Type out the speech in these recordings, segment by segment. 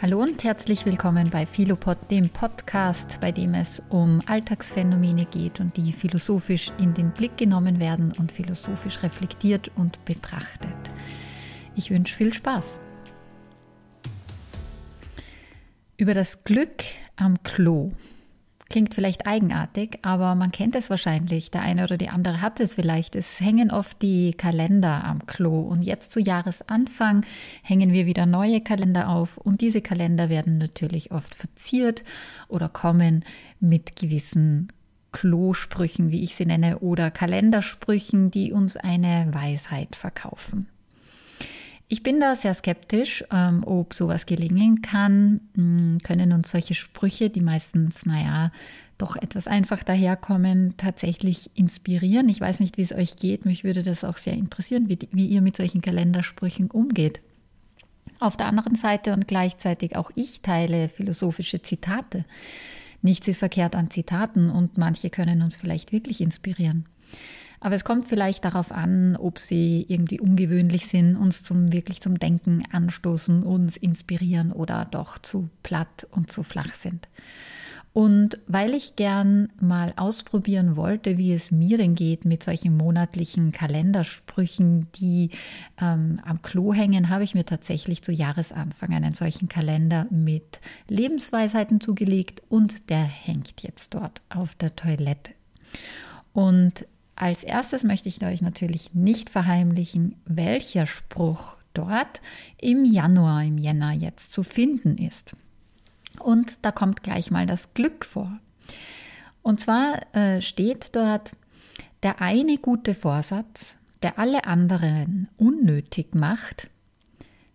Hallo und herzlich willkommen bei Philopod, dem Podcast, bei dem es um Alltagsphänomene geht und die philosophisch in den Blick genommen werden und philosophisch reflektiert und betrachtet. Ich wünsche viel Spaß. Über das Glück am Klo Klingt vielleicht eigenartig, aber man kennt es wahrscheinlich. Der eine oder die andere hat es vielleicht. Es hängen oft die Kalender am Klo und jetzt zu Jahresanfang hängen wir wieder neue Kalender auf und diese Kalender werden natürlich oft verziert oder kommen mit gewissen Klosprüchen, wie ich sie nenne, oder Kalendersprüchen, die uns eine Weisheit verkaufen. Ich bin da sehr skeptisch, ähm, ob sowas gelingen kann. Hm, können uns solche Sprüche, die meistens, naja, doch etwas einfach daherkommen, tatsächlich inspirieren? Ich weiß nicht, wie es euch geht. Mich würde das auch sehr interessieren, wie, wie ihr mit solchen Kalendersprüchen umgeht. Auf der anderen Seite und gleichzeitig auch ich teile philosophische Zitate. Nichts ist verkehrt an Zitaten und manche können uns vielleicht wirklich inspirieren. Aber es kommt vielleicht darauf an, ob sie irgendwie ungewöhnlich sind, uns zum wirklich zum Denken anstoßen, uns inspirieren oder doch zu platt und zu flach sind. Und weil ich gern mal ausprobieren wollte, wie es mir denn geht mit solchen monatlichen Kalendersprüchen, die ähm, am Klo hängen, habe ich mir tatsächlich zu Jahresanfang einen solchen Kalender mit Lebensweisheiten zugelegt und der hängt jetzt dort auf der Toilette. Und als erstes möchte ich euch natürlich nicht verheimlichen, welcher Spruch dort im Januar, im Jänner jetzt zu finden ist. Und da kommt gleich mal das Glück vor. Und zwar äh, steht dort, der eine gute Vorsatz, der alle anderen unnötig macht,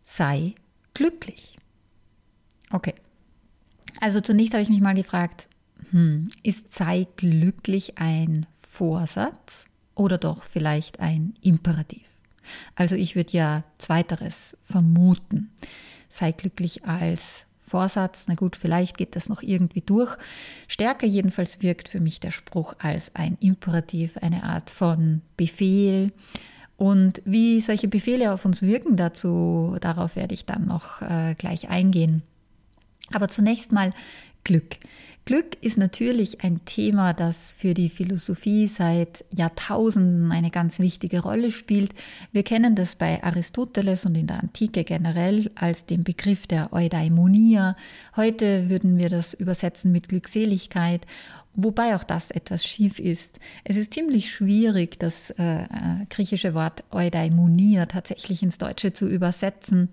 sei glücklich. Okay. Also zunächst habe ich mich mal gefragt, hm, ist sei glücklich ein Vorsatz oder doch vielleicht ein Imperativ. Also ich würde ja zweiteres vermuten. Sei glücklich als Vorsatz. Na gut, vielleicht geht das noch irgendwie durch. Stärker jedenfalls wirkt für mich der Spruch als ein Imperativ, eine Art von Befehl. Und wie solche Befehle auf uns wirken, dazu, darauf werde ich dann noch äh, gleich eingehen. Aber zunächst mal Glück. Glück ist natürlich ein Thema, das für die Philosophie seit Jahrtausenden eine ganz wichtige Rolle spielt. Wir kennen das bei Aristoteles und in der Antike generell als den Begriff der Eudaimonia. Heute würden wir das übersetzen mit Glückseligkeit. Wobei auch das etwas schief ist. Es ist ziemlich schwierig, das äh, griechische Wort Eudaimonia tatsächlich ins Deutsche zu übersetzen.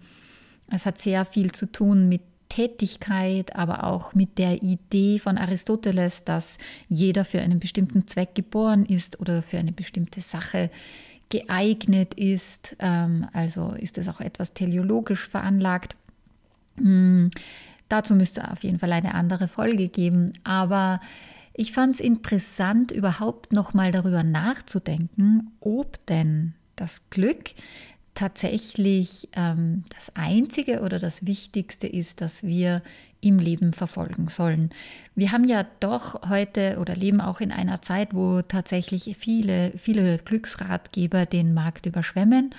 Es hat sehr viel zu tun mit Tätigkeit, aber auch mit der Idee von Aristoteles, dass jeder für einen bestimmten Zweck geboren ist oder für eine bestimmte Sache geeignet ist. Ähm, also ist es auch etwas teleologisch veranlagt. Hm, dazu müsste auf jeden Fall eine andere Folge geben. Aber ich fand es interessant, überhaupt nochmal darüber nachzudenken, ob denn das Glück tatsächlich ähm, das Einzige oder das Wichtigste ist, dass wir im Leben verfolgen sollen. Wir haben ja doch heute oder leben auch in einer Zeit, wo tatsächlich viele, viele Glücksratgeber den Markt überschwemmen.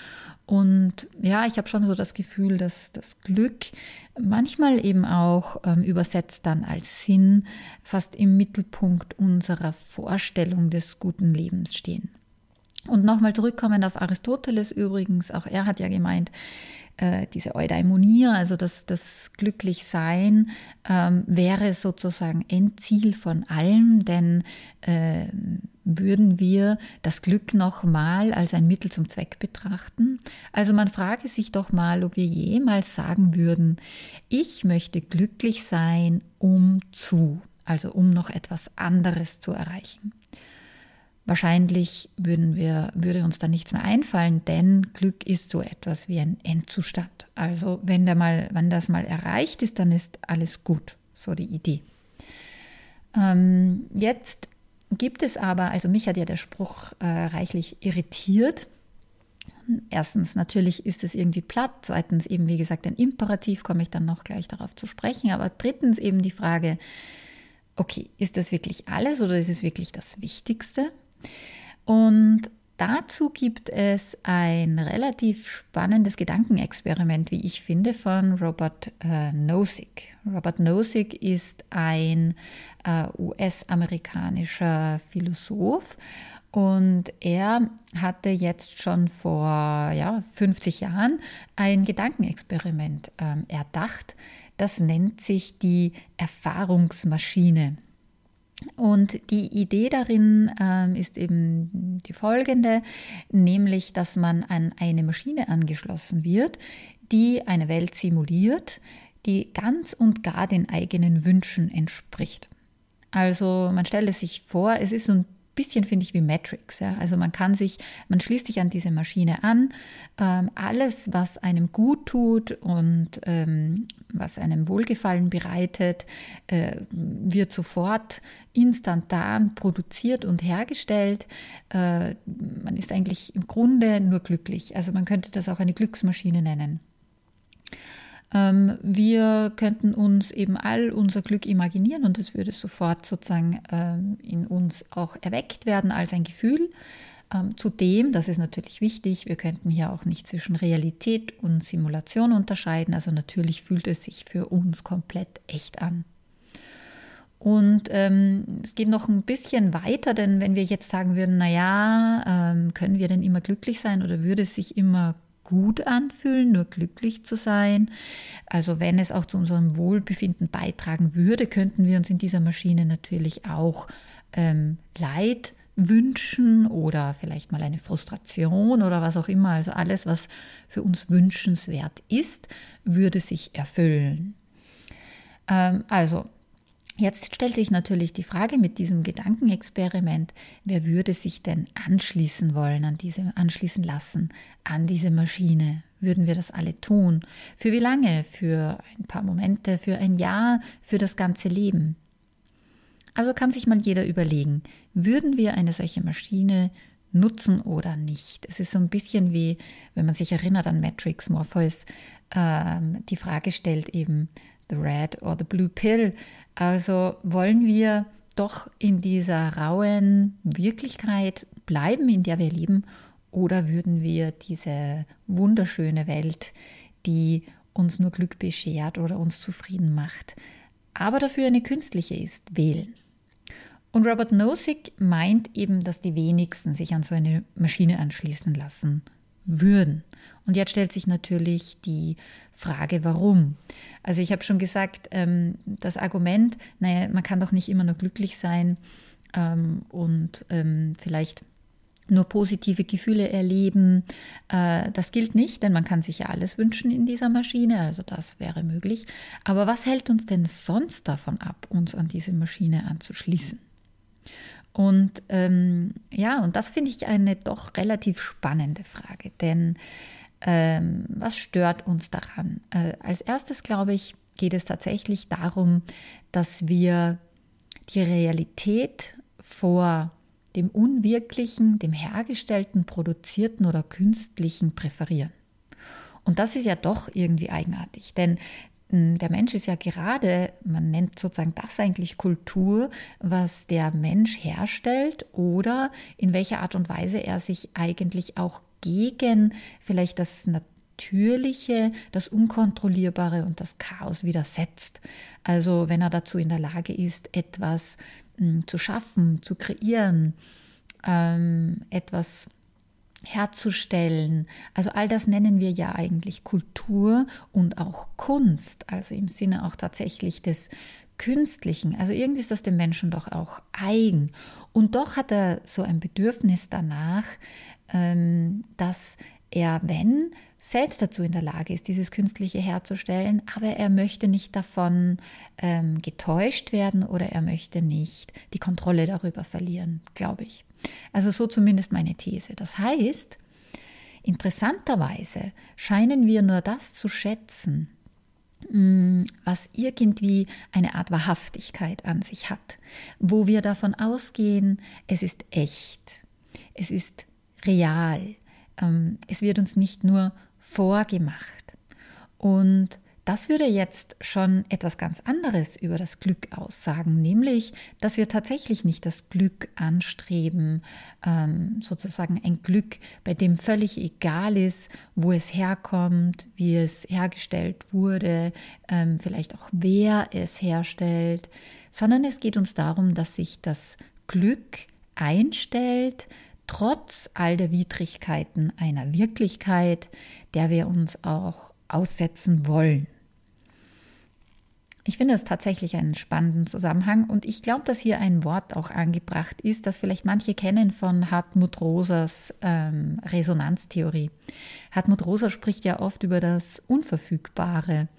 Und ja, ich habe schon so das Gefühl, dass das Glück manchmal eben auch ähm, übersetzt dann als Sinn fast im Mittelpunkt unserer Vorstellung des guten Lebens stehen. Und nochmal zurückkommend auf Aristoteles übrigens, auch er hat ja gemeint, äh, diese Eudaimonia, also das, das Glücklichsein, ähm, wäre sozusagen Endziel von allem, denn äh, würden wir das Glück nochmal als ein Mittel zum Zweck betrachten? Also man frage sich doch mal, ob wir jemals sagen würden, ich möchte glücklich sein, um zu, also um noch etwas anderes zu erreichen. Wahrscheinlich würden wir, würde uns da nichts mehr einfallen, denn Glück ist so etwas wie ein Endzustand. Also wenn, der mal, wenn das mal erreicht ist, dann ist alles gut. So die Idee. Ähm, jetzt gibt es aber, also mich hat ja der Spruch äh, reichlich irritiert. Erstens, natürlich ist es irgendwie platt. Zweitens, eben wie gesagt, ein Imperativ, komme ich dann noch gleich darauf zu sprechen. Aber drittens eben die Frage, okay, ist das wirklich alles oder ist es wirklich das Wichtigste? Und dazu gibt es ein relativ spannendes Gedankenexperiment, wie ich finde, von Robert äh, Nozick. Robert Nozick ist ein äh, US-amerikanischer Philosoph und er hatte jetzt schon vor ja, 50 Jahren ein Gedankenexperiment ähm, erdacht. Das nennt sich die Erfahrungsmaschine. Und die Idee darin ähm, ist eben die folgende, nämlich dass man an eine Maschine angeschlossen wird, die eine Welt simuliert, die ganz und gar den eigenen Wünschen entspricht. Also man stellt es sich vor, es ist so ein bisschen, finde ich, wie Matrix. Ja? Also man kann sich, man schließt sich an diese Maschine an. Ähm, alles, was einem gut tut und ähm, was einem Wohlgefallen bereitet, äh, wird sofort instantan produziert und hergestellt. Äh, man ist eigentlich im Grunde nur glücklich. Also man könnte das auch eine Glücksmaschine nennen. Ähm, wir könnten uns eben all unser Glück imaginieren und es würde sofort sozusagen ähm, in uns auch erweckt werden als ein Gefühl. Ähm, zudem, das ist natürlich wichtig, wir könnten hier auch nicht zwischen Realität und Simulation unterscheiden. Also natürlich fühlt es sich für uns komplett echt an. Und ähm, es geht noch ein bisschen weiter, denn wenn wir jetzt sagen würden, naja, ähm, können wir denn immer glücklich sein oder würde es sich immer gut anfühlen, nur glücklich zu sein. Also wenn es auch zu unserem Wohlbefinden beitragen würde, könnten wir uns in dieser Maschine natürlich auch ähm, Leid wünschen oder vielleicht mal eine Frustration oder was auch immer. Also alles, was für uns wünschenswert ist, würde sich erfüllen. Ähm, also Jetzt stellt sich natürlich die Frage mit diesem Gedankenexperiment, wer würde sich denn anschließen wollen, an diese, anschließen lassen an diese Maschine? Würden wir das alle tun? Für wie lange? Für ein paar Momente, für ein Jahr, für das ganze Leben? Also kann sich mal jeder überlegen, würden wir eine solche Maschine nutzen oder nicht? Es ist so ein bisschen wie, wenn man sich erinnert an Matrix Morpheus, äh, die Frage stellt eben, the red or the blue pill. Also wollen wir doch in dieser rauen Wirklichkeit bleiben, in der wir leben, oder würden wir diese wunderschöne Welt, die uns nur Glück beschert oder uns zufrieden macht, aber dafür eine künstliche ist, wählen? Und Robert Nozick meint eben, dass die wenigsten sich an so eine Maschine anschließen lassen würden. Und jetzt stellt sich natürlich die Frage, warum. Also ich habe schon gesagt, ähm, das Argument, naja, man kann doch nicht immer nur glücklich sein ähm, und ähm, vielleicht nur positive Gefühle erleben. Äh, das gilt nicht, denn man kann sich ja alles wünschen in dieser Maschine, also das wäre möglich. Aber was hält uns denn sonst davon ab, uns an diese Maschine anzuschließen? Und ähm, ja, und das finde ich eine doch relativ spannende Frage, denn ähm, was stört uns daran? Äh, als erstes, glaube ich, geht es tatsächlich darum, dass wir die Realität vor dem Unwirklichen, dem Hergestellten, Produzierten oder Künstlichen präferieren. Und das ist ja doch irgendwie eigenartig, denn der Mensch ist ja gerade, man nennt sozusagen das eigentlich Kultur, was der Mensch herstellt oder in welcher Art und Weise er sich eigentlich auch gegen vielleicht das Natürliche, das Unkontrollierbare und das Chaos widersetzt. Also wenn er dazu in der Lage ist, etwas hm, zu schaffen, zu kreieren, ähm, etwas herzustellen. Also all das nennen wir ja eigentlich Kultur und auch Kunst, also im Sinne auch tatsächlich des Künstlichen. Also irgendwie ist das dem Menschen doch auch eigen. Und doch hat er so ein Bedürfnis danach, ähm, dass er, wenn, selbst dazu in der Lage ist, dieses Künstliche herzustellen, aber er möchte nicht davon ähm, getäuscht werden oder er möchte nicht die Kontrolle darüber verlieren, glaube ich. Also so zumindest meine These. Das heißt, interessanterweise scheinen wir nur das zu schätzen, mm, was irgendwie eine Art Wahrhaftigkeit an sich hat, wo wir davon ausgehen, es ist echt, es ist real, ähm, es wird uns nicht nur vorgemacht. Und Das würde jetzt schon etwas ganz anderes über das Glück aussagen, nämlich, dass wir tatsächlich nicht das Glück anstreben, ähm, sozusagen ein Glück, bei dem völlig egal ist, wo es herkommt, wie es hergestellt wurde, ähm, vielleicht auch wer es herstellt, sondern es geht uns darum, dass sich das Glück einstellt, trotz all der Widrigkeiten einer Wirklichkeit, der wir uns auch aussetzen wollen. Ich finde es tatsächlich einen spannenden Zusammenhang und ich glaube, dass hier ein Wort auch angebracht ist, das vielleicht manche kennen von Hartmut Rosers ähm, Resonanztheorie. Hartmut Roser spricht ja oft über das Unverfügbare.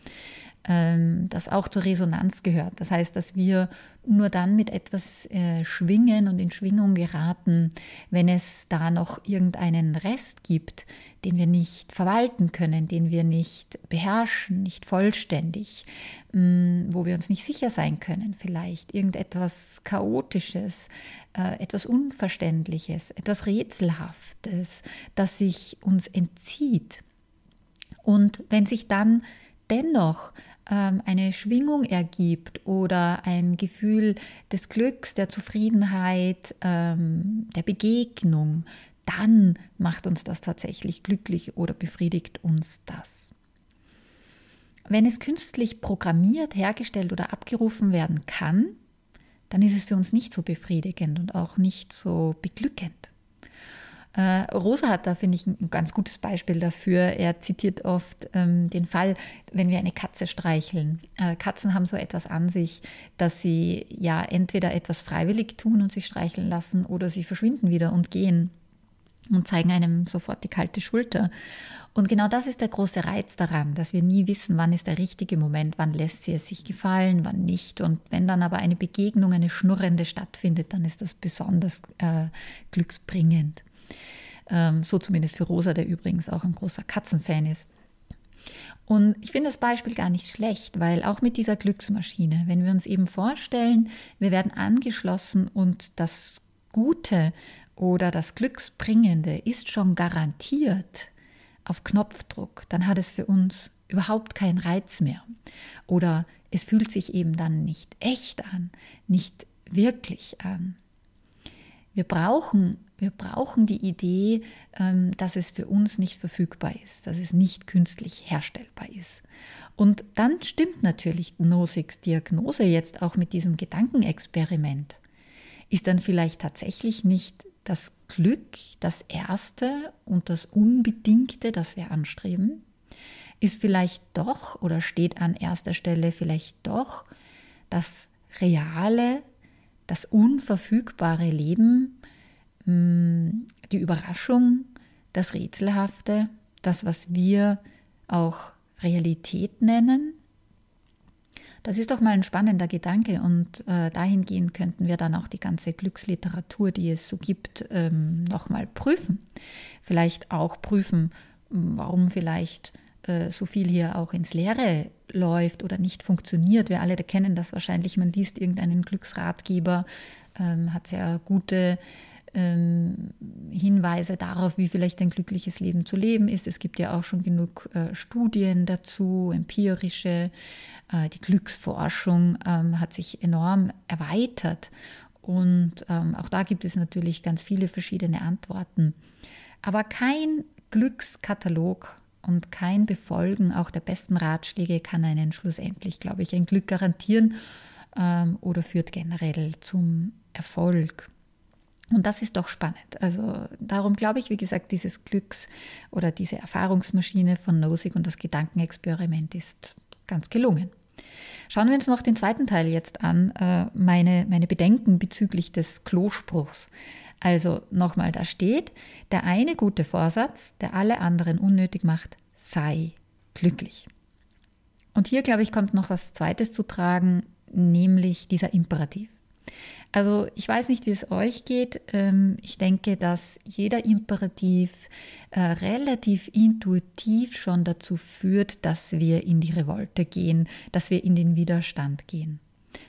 Ähm, das auch zur Resonanz gehört. Das heißt, dass wir nur dann mit etwas äh, schwingen und in Schwingung geraten, wenn es da noch irgendeinen Rest gibt, den wir nicht verwalten können, den wir nicht beherrschen, nicht vollständig, mm, wo wir uns nicht sicher sein können, vielleicht irgendetwas Chaotisches, äh, etwas Unverständliches, etwas Rätselhaftes, das sich uns entzieht. Und wenn sich dann dennoch eine Schwingung ergibt oder ein Gefühl des Glücks, der Zufriedenheit, ähm, der Begegnung, dann macht uns das tatsächlich glücklich oder befriedigt uns das. Wenn es künstlich programmiert, hergestellt oder abgerufen werden kann, dann ist es für uns nicht so befriedigend und auch nicht so beglückend. Äh, Rosa hat da, finde ich, ein ganz gutes Beispiel dafür. Er zitiert oft ähm, den Fall, wenn wir eine Katze streicheln. Äh, Katzen haben so etwas an sich, dass sie ja entweder etwas freiwillig tun und sich streicheln lassen oder sie verschwinden wieder und gehen und zeigen einem sofort die kalte Schulter. Und genau das ist der große Reiz daran, dass wir nie wissen, wann ist der richtige Moment, wann lässt sie es sich gefallen, wann nicht. Und wenn dann aber eine Begegnung, eine schnurrende stattfindet, dann ist das besonders äh, glücksbringend. Ähm, so zumindest für Rosa, der übrigens auch ein großer Katzenfan ist. Und ich finde das Beispiel gar nicht schlecht, weil auch mit dieser Glücksmaschine, wenn wir uns eben vorstellen, wir werden angeschlossen und das Gute oder das Glücksbringende ist schon garantiert auf Knopfdruck, dann hat es für uns überhaupt keinen Reiz mehr. Oder es fühlt sich eben dann nicht echt an, nicht wirklich an. Wir brauchen wir brauchen die Idee, ähm, dass es für uns nicht verfügbar ist, dass es nicht künstlich herstellbar ist. Und dann stimmt natürlich Nosigs Diagnose jetzt auch mit diesem Gedankenexperiment. Ist dann vielleicht tatsächlich nicht das Glück das Erste und das Unbedingte, das wir anstreben? Ist vielleicht doch oder steht an erster Stelle vielleicht doch das reale, das unverfügbare Leben Mm, die Überraschung, das Rätselhafte, das, was wir auch Realität nennen. Das ist doch mal ein spannender Gedanke und äh, dahingehend könnten wir dann auch die ganze Glücksliteratur, die es so gibt, ähm, nochmal prüfen. Vielleicht auch prüfen, warum vielleicht äh, so viel hier auch ins Leere läuft oder nicht funktioniert. Wir alle kennen das wahrscheinlich. Man liest irgendeinen Glücksratgeber, ähm, hat sehr gute ähm, Hinweise darauf, wie vielleicht ein glückliches Leben zu leben ist. Es gibt ja auch schon genug äh, Studien dazu, empirische. Äh, die Glücksforschung ähm, hat sich enorm erweitert und ähm, auch da gibt es natürlich ganz viele verschiedene Antworten. Aber kein Glückskatalog und kein Befolgen auch der besten Ratschläge kann einen schlussendlich, glaube ich, ein Glück garantieren ähm, oder führt generell zum Erfolg. Und das ist doch spannend. Also darum glaube ich, wie gesagt, dieses Glücks- oder diese Erfahrungsmaschine von Nosig und das Gedankenexperiment ist ganz gelungen. Schauen wir uns noch den zweiten Teil jetzt an, äh, meine, meine Bedenken bezüglich des Klospruchs. Also nochmal, da steht, der eine gute Vorsatz, der alle anderen unnötig macht, sei glücklich. Und hier, glaube ich, kommt noch was Zweites zu tragen, nämlich dieser Imperativ. Also ich weiß nicht, wie es euch geht. Ähm, ich denke, dass jeder Imperativ äh, relativ intuitiv schon dazu führt, dass wir in die Revolte gehen, dass wir in den Widerstand gehen.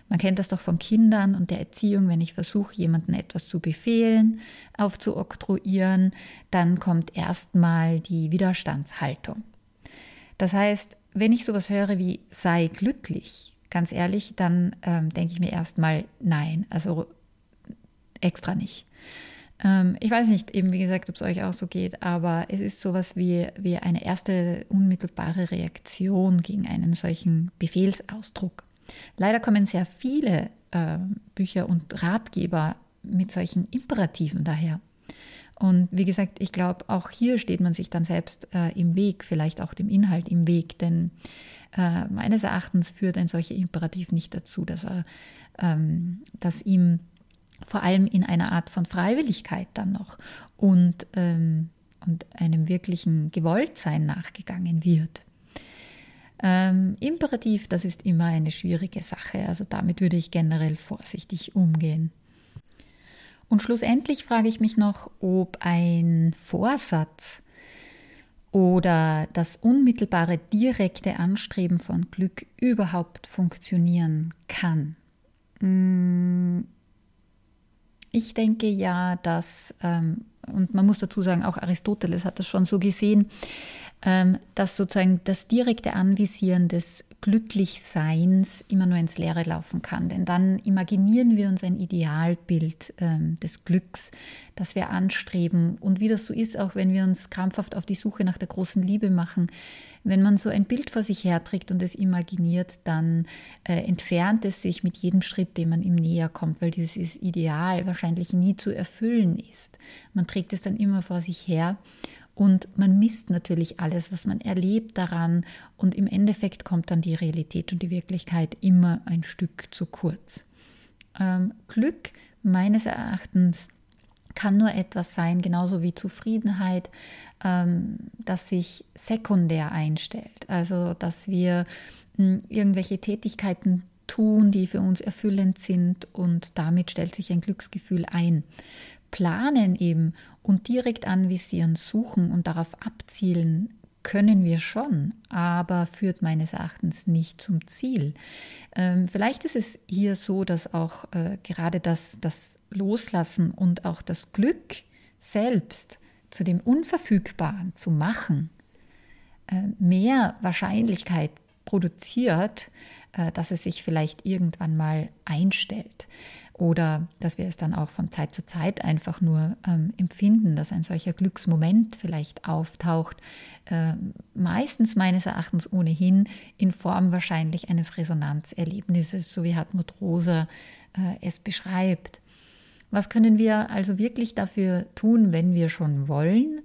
Man kennt das doch von Kindern und der Erziehung, wenn ich versuche, jemandem etwas zu befehlen, aufzuoktroyieren, dann kommt erstmal die Widerstandshaltung. Das heißt, wenn ich sowas höre wie sei glücklich, ganz ehrlich, dann ähm, denke ich mir erstmal nein, also extra nicht. Ähm, ich weiß nicht, eben wie gesagt, ob es euch auch so geht, aber es ist sowas wie, wie eine erste unmittelbare Reaktion gegen einen solchen Befehlsausdruck. Leider kommen sehr viele äh, Bücher und Ratgeber mit solchen Imperativen daher. Und wie gesagt, ich glaube, auch hier steht man sich dann selbst äh, im Weg, vielleicht auch dem Inhalt im Weg, denn äh, meines Erachtens führt ein solcher Imperativ nicht dazu, dass er, ähm, dass ihm vor allem in einer Art von Freiwilligkeit dann noch und, ähm, und einem wirklichen Gewolltsein nachgegangen wird. Ähm, Imperativ, das ist immer eine schwierige Sache, also damit würde ich generell vorsichtig umgehen. Und schlussendlich frage ich mich noch, ob ein Vorsatz oder das unmittelbare direkte Anstreben von Glück überhaupt funktionieren kann. Hm, ich denke ja, dass, ähm, und man muss dazu sagen, auch Aristoteles hat das schon so gesehen, dass sozusagen das direkte Anvisieren des Glücklichseins immer nur ins Leere laufen kann. Denn dann imaginieren wir uns ein Idealbild ähm, des Glücks, das wir anstreben. Und wie das so ist, auch wenn wir uns krampfhaft auf die Suche nach der großen Liebe machen, wenn man so ein Bild vor sich herträgt und es imaginiert, dann äh, entfernt es sich mit jedem Schritt, dem man ihm näher kommt, weil dieses Ideal wahrscheinlich nie zu erfüllen ist. Man trägt es dann immer vor sich her und man misst natürlich alles, was man erlebt daran und im Endeffekt kommt dann die Realität und die Wirklichkeit immer ein Stück zu kurz. Ähm, Glück meines Erachtens kann nur etwas sein, genauso wie Zufriedenheit, ähm, das sich sekundär einstellt. Also dass wir hm, irgendwelche Tätigkeiten tun, die für uns erfüllend sind und damit stellt sich ein Glücksgefühl ein planen eben und direkt anvisieren, suchen und darauf abzielen können wir schon, aber führt meines Erachtens nicht zum Ziel. Ähm, vielleicht ist es hier so, dass auch äh, gerade das, das Loslassen und auch das Glück selbst zu dem Unverfügbaren zu machen, äh, mehr Wahrscheinlichkeit produziert, äh, dass es sich vielleicht irgendwann mal einstellt. Oder dass wir es dann auch von Zeit zu Zeit einfach nur ähm, empfinden, dass ein solcher Glücksmoment vielleicht auftaucht. Äh, meistens meines Erachtens ohnehin in Form wahrscheinlich eines Resonanzerlebnisses, so wie Hartmut Rosa äh, es beschreibt. Was können wir also wirklich dafür tun, wenn wir schon wollen?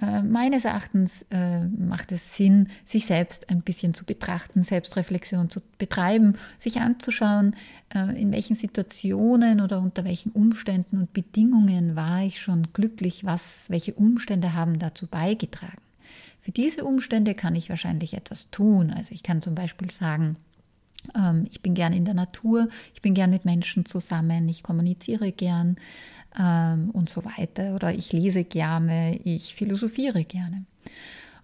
Äh, meines Erachtens äh, macht es Sinn, sich selbst ein bisschen zu betrachten, Selbstreflexion zu betreiben, sich anzuschauen, äh, in welchen Situationen oder unter welchen Umständen und Bedingungen war ich schon glücklich, was, welche Umstände haben dazu beigetragen. Für diese Umstände kann ich wahrscheinlich etwas tun. Also ich kann zum Beispiel sagen, ähm, ich bin gern in der Natur, ich bin gern mit Menschen zusammen, ich kommuniziere gern ähm, und so weiter. Oder ich lese gerne, ich philosophiere gerne.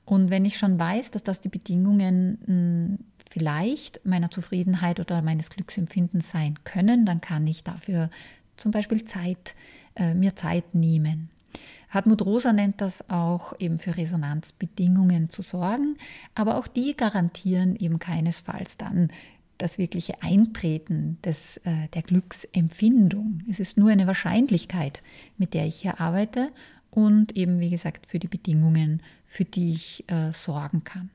Und wenn ich schon weiß, dass das die Bedingungen mh, hm, vielleicht meiner Zufriedenheit oder meines Glücksempfindens sein können, dann kann ich dafür zum Beispiel Zeit, äh, mir Zeit nehmen. Hartmut Rosa nennt das auch eben für Resonanzbedingungen zu sorgen, aber auch die garantieren eben keinesfalls dann das wirkliche Eintreten des, äh, der Glücksempfindung. Es ist nur eine Wahrscheinlichkeit, mit der ich hier arbeite und eben, wie gesagt, für die Bedingungen, für die ich äh, sorgen kann.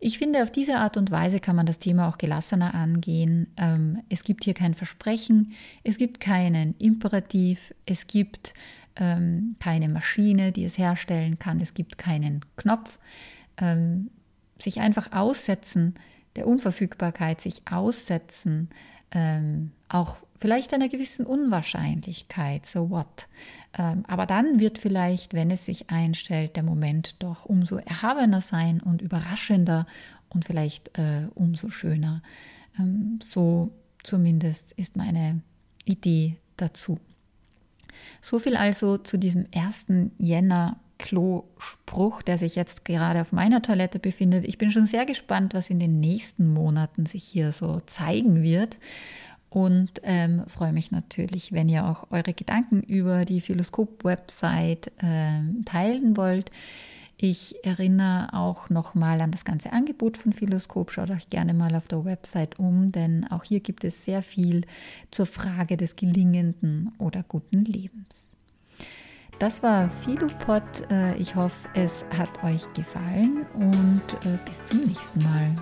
Ich finde, auf diese Art und Weise kann man das Thema auch gelassener angehen. Ähm, es gibt hier kein Versprechen, es gibt keinen Imperativ, es gibt ähm, keine Maschine, die es herstellen kann, es gibt keinen Knopf. Ähm, sich einfach aussetzen, der Unverfügbarkeit sich aussetzen, ähm, auch vielleicht einer gewissen Unwahrscheinlichkeit, so what. Ähm, aber dann wird vielleicht, wenn es sich einstellt, der Moment doch umso erhabener sein und überraschender und vielleicht äh, umso schöner. Ähm, so zumindest ist meine Idee dazu. So viel also zu diesem 1. Jänner Klospruch, der sich jetzt gerade auf meiner Toilette befindet. Ich bin schon sehr gespannt, was in den nächsten Monaten sich hier so zeigen wird. Und ähm, freue mich natürlich, wenn ihr auch eure Gedanken über die Philoskop-Website äh, teilen wollt. Ich erinnere auch nochmal an das ganze Angebot von Philoskop. Schaut euch gerne mal auf der Website um, denn auch hier gibt es sehr viel zur Frage des gelingenden oder guten Lebens. Das war Fidupod. Äh, ich hoffe, es hat euch gefallen und äh, bis zum nächsten Mal.